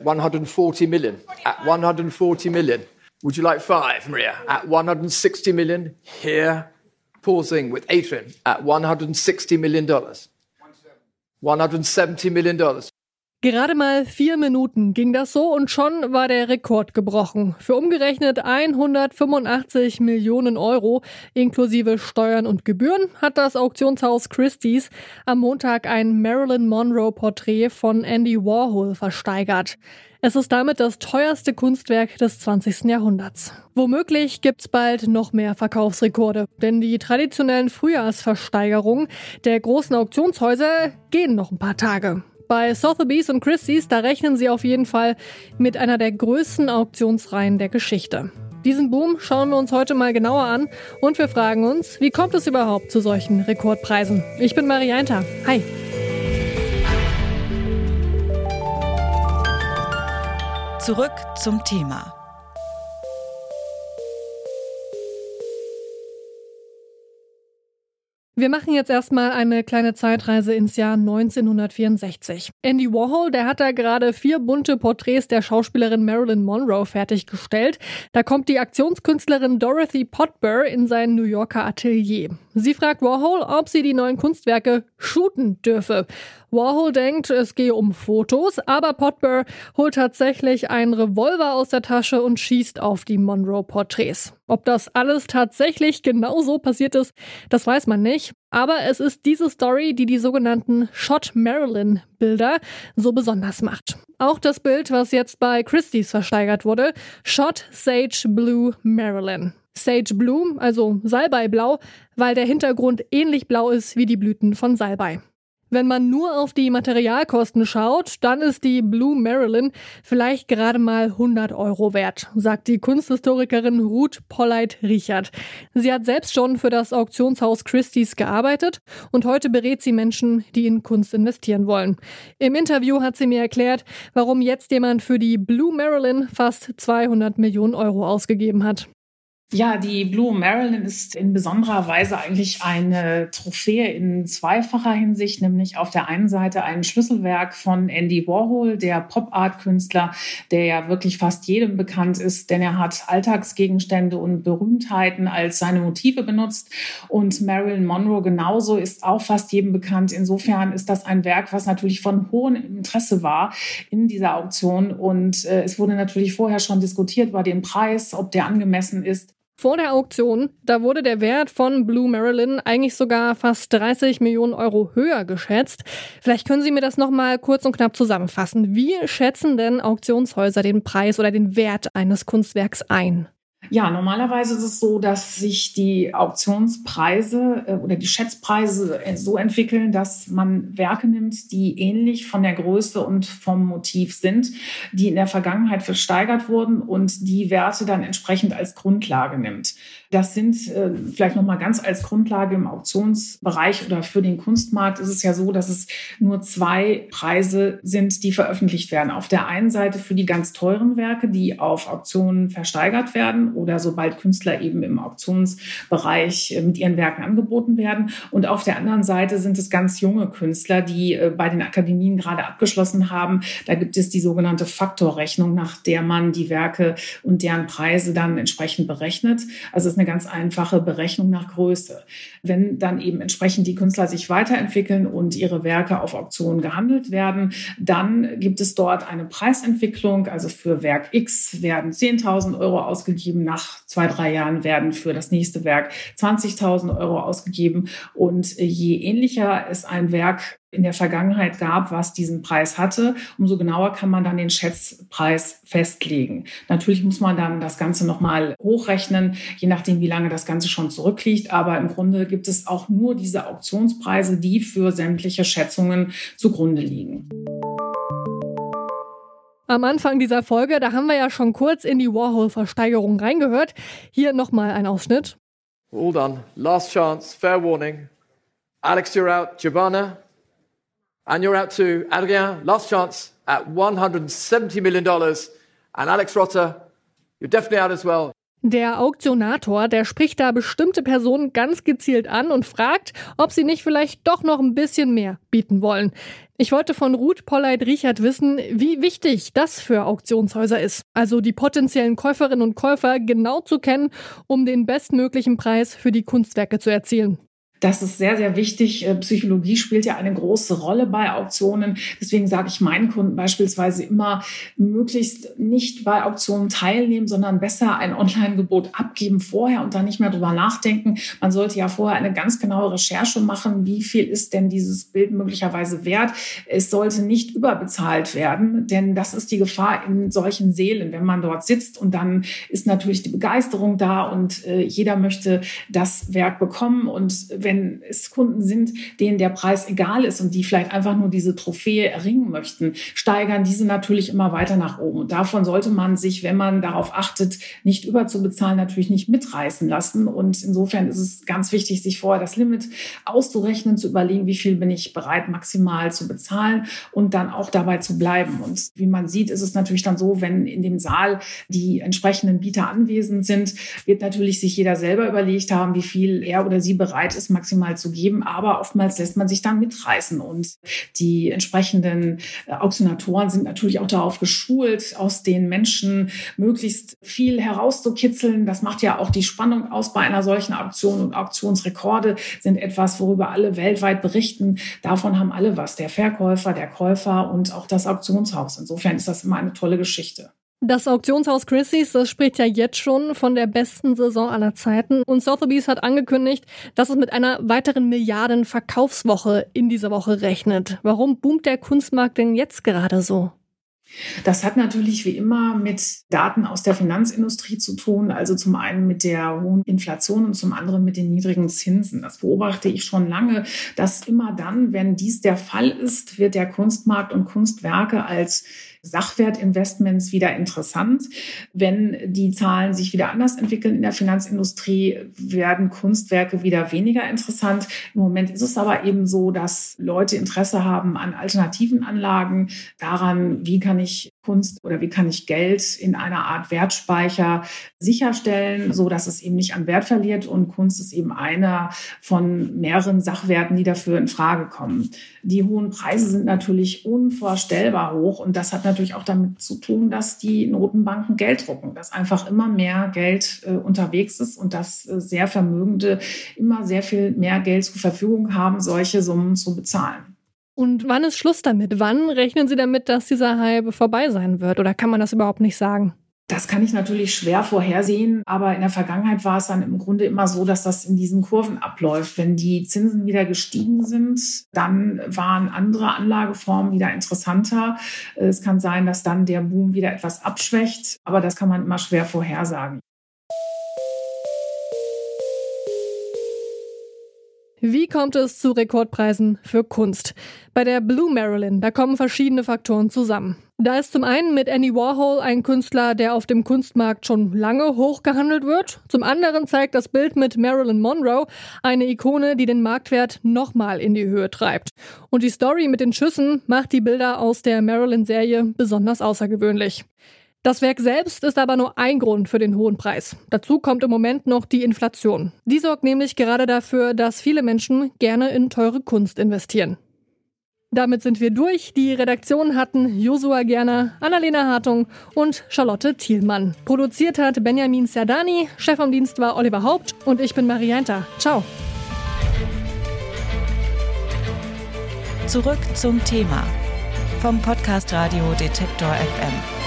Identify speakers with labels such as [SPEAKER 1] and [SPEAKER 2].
[SPEAKER 1] 140 million. At 140 million. Would you like five, Maria? At 160 million. Here, pausing with Adrian at 160 million dollars. 170 million dollars.
[SPEAKER 2] Gerade mal vier Minuten ging das so und schon war der Rekord gebrochen. Für umgerechnet 185 Millionen Euro inklusive Steuern und Gebühren hat das Auktionshaus Christie's am Montag ein Marilyn Monroe Porträt von Andy Warhol versteigert. Es ist damit das teuerste Kunstwerk des 20. Jahrhunderts. Womöglich gibt's bald noch mehr Verkaufsrekorde, denn die traditionellen Frühjahrsversteigerungen der großen Auktionshäuser gehen noch ein paar Tage. Bei Sotheby's und Christie's, da rechnen sie auf jeden Fall mit einer der größten Auktionsreihen der Geschichte. Diesen Boom schauen wir uns heute mal genauer an und wir fragen uns, wie kommt es überhaupt zu solchen Rekordpreisen? Ich bin Marianta. Hi.
[SPEAKER 3] Zurück zum Thema.
[SPEAKER 2] Wir machen jetzt erstmal eine kleine Zeitreise ins Jahr 1964. Andy Warhol, der hat da gerade vier bunte Porträts der Schauspielerin Marilyn Monroe fertiggestellt. Da kommt die Aktionskünstlerin Dorothy Potber in sein New Yorker Atelier. Sie fragt Warhol, ob sie die neuen Kunstwerke shooten dürfe. Warhol denkt, es gehe um Fotos, aber Potber holt tatsächlich einen Revolver aus der Tasche und schießt auf die Monroe-Porträts. Ob das alles tatsächlich genau so passiert ist, das weiß man nicht. Aber es ist diese Story, die die sogenannten Shot Marilyn Bilder so besonders macht. Auch das Bild, was jetzt bei Christie's versteigert wurde, Shot Sage Blue Marilyn. Sage Blue, also Salbeiblau, weil der Hintergrund ähnlich blau ist wie die Blüten von Salbei. Wenn man nur auf die Materialkosten schaut, dann ist die Blue Marilyn vielleicht gerade mal 100 Euro wert, sagt die Kunsthistorikerin Ruth Polleit-Richard. Sie hat selbst schon für das Auktionshaus Christie's gearbeitet und heute berät sie Menschen, die in Kunst investieren wollen. Im Interview hat sie mir erklärt, warum jetzt jemand für die Blue Marilyn fast 200 Millionen Euro ausgegeben hat.
[SPEAKER 4] Ja, die Blue Marilyn ist in besonderer Weise eigentlich eine Trophäe in zweifacher Hinsicht, nämlich auf der einen Seite ein Schlüsselwerk von Andy Warhol, der Pop-Art-Künstler, der ja wirklich fast jedem bekannt ist, denn er hat Alltagsgegenstände und Berühmtheiten als seine Motive benutzt. Und Marilyn Monroe genauso ist auch fast jedem bekannt. Insofern ist das ein Werk, was natürlich von hohem Interesse war in dieser Auktion. Und äh, es wurde natürlich vorher schon diskutiert über den Preis, ob der angemessen ist.
[SPEAKER 2] Vor der Auktion, da wurde der Wert von Blue Marilyn eigentlich sogar fast 30 Millionen Euro höher geschätzt. Vielleicht können Sie mir das nochmal kurz und knapp zusammenfassen. Wie schätzen denn Auktionshäuser den Preis oder den Wert eines Kunstwerks ein?
[SPEAKER 4] Ja, normalerweise ist es so, dass sich die Auktionspreise äh, oder die Schätzpreise äh, so entwickeln, dass man Werke nimmt, die ähnlich von der Größe und vom Motiv sind, die in der Vergangenheit versteigert wurden und die Werte dann entsprechend als Grundlage nimmt. Das sind äh, vielleicht noch mal ganz als Grundlage im Auktionsbereich oder für den Kunstmarkt ist es ja so, dass es nur zwei Preise sind, die veröffentlicht werden. Auf der einen Seite für die ganz teuren Werke, die auf Auktionen versteigert werden oder sobald Künstler eben im Auktionsbereich äh, mit ihren Werken angeboten werden. Und auf der anderen Seite sind es ganz junge Künstler, die äh, bei den Akademien gerade abgeschlossen haben. Da gibt es die sogenannte Faktorrechnung, nach der man die Werke und deren Preise dann entsprechend berechnet. Also es eine ganz einfache Berechnung nach Größe. Wenn dann eben entsprechend die Künstler sich weiterentwickeln und ihre Werke auf Auktionen gehandelt werden, dann gibt es dort eine Preisentwicklung. Also für Werk X werden 10.000 Euro ausgegeben, nach zwei, drei Jahren werden für das nächste Werk 20.000 Euro ausgegeben. Und je ähnlicher es ein Werk in der Vergangenheit gab, was diesen Preis hatte, umso genauer kann man dann den Schätzpreis festlegen. Natürlich muss man dann das Ganze nochmal hochrechnen, je nachdem, wie lange das Ganze schon zurückliegt. Aber im Grunde gibt es auch nur diese Auktionspreise, die für sämtliche Schätzungen zugrunde liegen.
[SPEAKER 2] Am Anfang dieser Folge, da haben wir ja schon kurz in die Warhol-Versteigerung reingehört. Hier nochmal ein Ausschnitt.
[SPEAKER 1] All done. Last chance. Fair warning. Alex, you're out. Giovanna, And you're out to Adrien, last chance at $170 million. And Alex Rotter, you're definitely out as well.
[SPEAKER 2] Der Auktionator, der spricht da bestimmte Personen ganz gezielt an und fragt, ob sie nicht vielleicht doch noch ein bisschen mehr bieten wollen. Ich wollte von Ruth Polleit-Riechert wissen, wie wichtig das für Auktionshäuser ist. Also die potenziellen Käuferinnen und Käufer genau zu kennen, um den bestmöglichen Preis für die Kunstwerke zu erzielen.
[SPEAKER 4] Das ist sehr, sehr wichtig. Äh, Psychologie spielt ja eine große Rolle bei Auktionen. Deswegen sage ich meinen Kunden beispielsweise immer, möglichst nicht bei Auktionen teilnehmen, sondern besser ein Online-Gebot abgeben vorher und dann nicht mehr drüber nachdenken. Man sollte ja vorher eine ganz genaue Recherche machen. Wie viel ist denn dieses Bild möglicherweise wert? Es sollte nicht überbezahlt werden, denn das ist die Gefahr in solchen Seelen, wenn man dort sitzt und dann ist natürlich die Begeisterung da und äh, jeder möchte das Werk bekommen und wenn wenn es Kunden sind, denen der Preis egal ist und die vielleicht einfach nur diese Trophäe erringen möchten, steigern diese natürlich immer weiter nach oben. Und davon sollte man sich, wenn man darauf achtet, nicht überzubezahlen, natürlich nicht mitreißen lassen. Und insofern ist es ganz wichtig, sich vorher das Limit auszurechnen, zu überlegen, wie viel bin ich bereit maximal zu bezahlen und dann auch dabei zu bleiben. Und wie man sieht, ist es natürlich dann so, wenn in dem Saal die entsprechenden Bieter anwesend sind, wird natürlich sich jeder selber überlegt haben, wie viel er oder sie bereit ist, maximal zu geben. Aber oftmals lässt man sich dann mitreißen. Und die entsprechenden äh, Auktionatoren sind natürlich auch darauf geschult, aus den Menschen möglichst viel herauszukitzeln. Das macht ja auch die Spannung aus bei einer solchen Auktion. Und Auktionsrekorde sind etwas, worüber alle weltweit berichten. Davon haben alle was. Der Verkäufer, der Käufer und auch das Auktionshaus. Insofern ist das immer eine tolle Geschichte.
[SPEAKER 2] Das Auktionshaus Christie's, das spricht ja jetzt schon von der besten Saison aller Zeiten. Und Sotheby's hat angekündigt, dass es mit einer weiteren Milliarden Verkaufswoche in dieser Woche rechnet. Warum boomt der Kunstmarkt denn jetzt gerade so?
[SPEAKER 4] Das hat natürlich wie immer mit Daten aus der Finanzindustrie zu tun, also zum einen mit der hohen Inflation und zum anderen mit den niedrigen Zinsen. Das beobachte ich schon lange, dass immer dann, wenn dies der Fall ist, wird der Kunstmarkt und Kunstwerke als Sachwertinvestments wieder interessant. Wenn die Zahlen sich wieder anders entwickeln in der Finanzindustrie, werden Kunstwerke wieder weniger interessant. Im Moment ist es aber eben so, dass Leute Interesse haben an alternativen Anlagen, daran, wie kann ich Kunst oder wie kann ich Geld in einer Art Wertspeicher sicherstellen, so dass es eben nicht an Wert verliert und Kunst ist eben einer von mehreren Sachwerten, die dafür in Frage kommen. Die hohen Preise sind natürlich unvorstellbar hoch und das hat natürlich auch damit zu tun, dass die Notenbanken Geld drucken, dass einfach immer mehr Geld äh, unterwegs ist und dass äh, sehr Vermögende immer sehr viel mehr Geld zur Verfügung haben, solche Summen zu bezahlen.
[SPEAKER 2] Und wann ist Schluss damit? Wann rechnen Sie damit, dass dieser Hype vorbei sein wird? Oder kann man das überhaupt nicht sagen?
[SPEAKER 4] Das kann ich natürlich schwer vorhersehen, aber in der Vergangenheit war es dann im Grunde immer so, dass das in diesen Kurven abläuft. Wenn die Zinsen wieder gestiegen sind, dann waren andere Anlageformen wieder interessanter. Es kann sein, dass dann der Boom wieder etwas abschwächt, aber das kann man immer schwer vorhersagen.
[SPEAKER 2] Wie kommt es zu Rekordpreisen für Kunst? Bei der Blue Marilyn, da kommen verschiedene Faktoren zusammen. Da ist zum einen mit Andy Warhol ein Künstler, der auf dem Kunstmarkt schon lange hoch gehandelt wird. Zum anderen zeigt das Bild mit Marilyn Monroe eine Ikone, die den Marktwert nochmal in die Höhe treibt. Und die Story mit den Schüssen macht die Bilder aus der Marilyn-Serie besonders außergewöhnlich. Das Werk selbst ist aber nur ein Grund für den hohen Preis. Dazu kommt im Moment noch die Inflation. Die sorgt nämlich gerade dafür, dass viele Menschen gerne in teure Kunst investieren. Damit sind wir durch. Die Redaktion hatten Josua Gerner, Annalena Hartung und Charlotte Thielmann. Produziert hat Benjamin Serdani, Chef am Dienst war Oliver Haupt und ich bin Marianta. Ciao.
[SPEAKER 3] Zurück zum Thema vom Podcast Radio Detektor FM.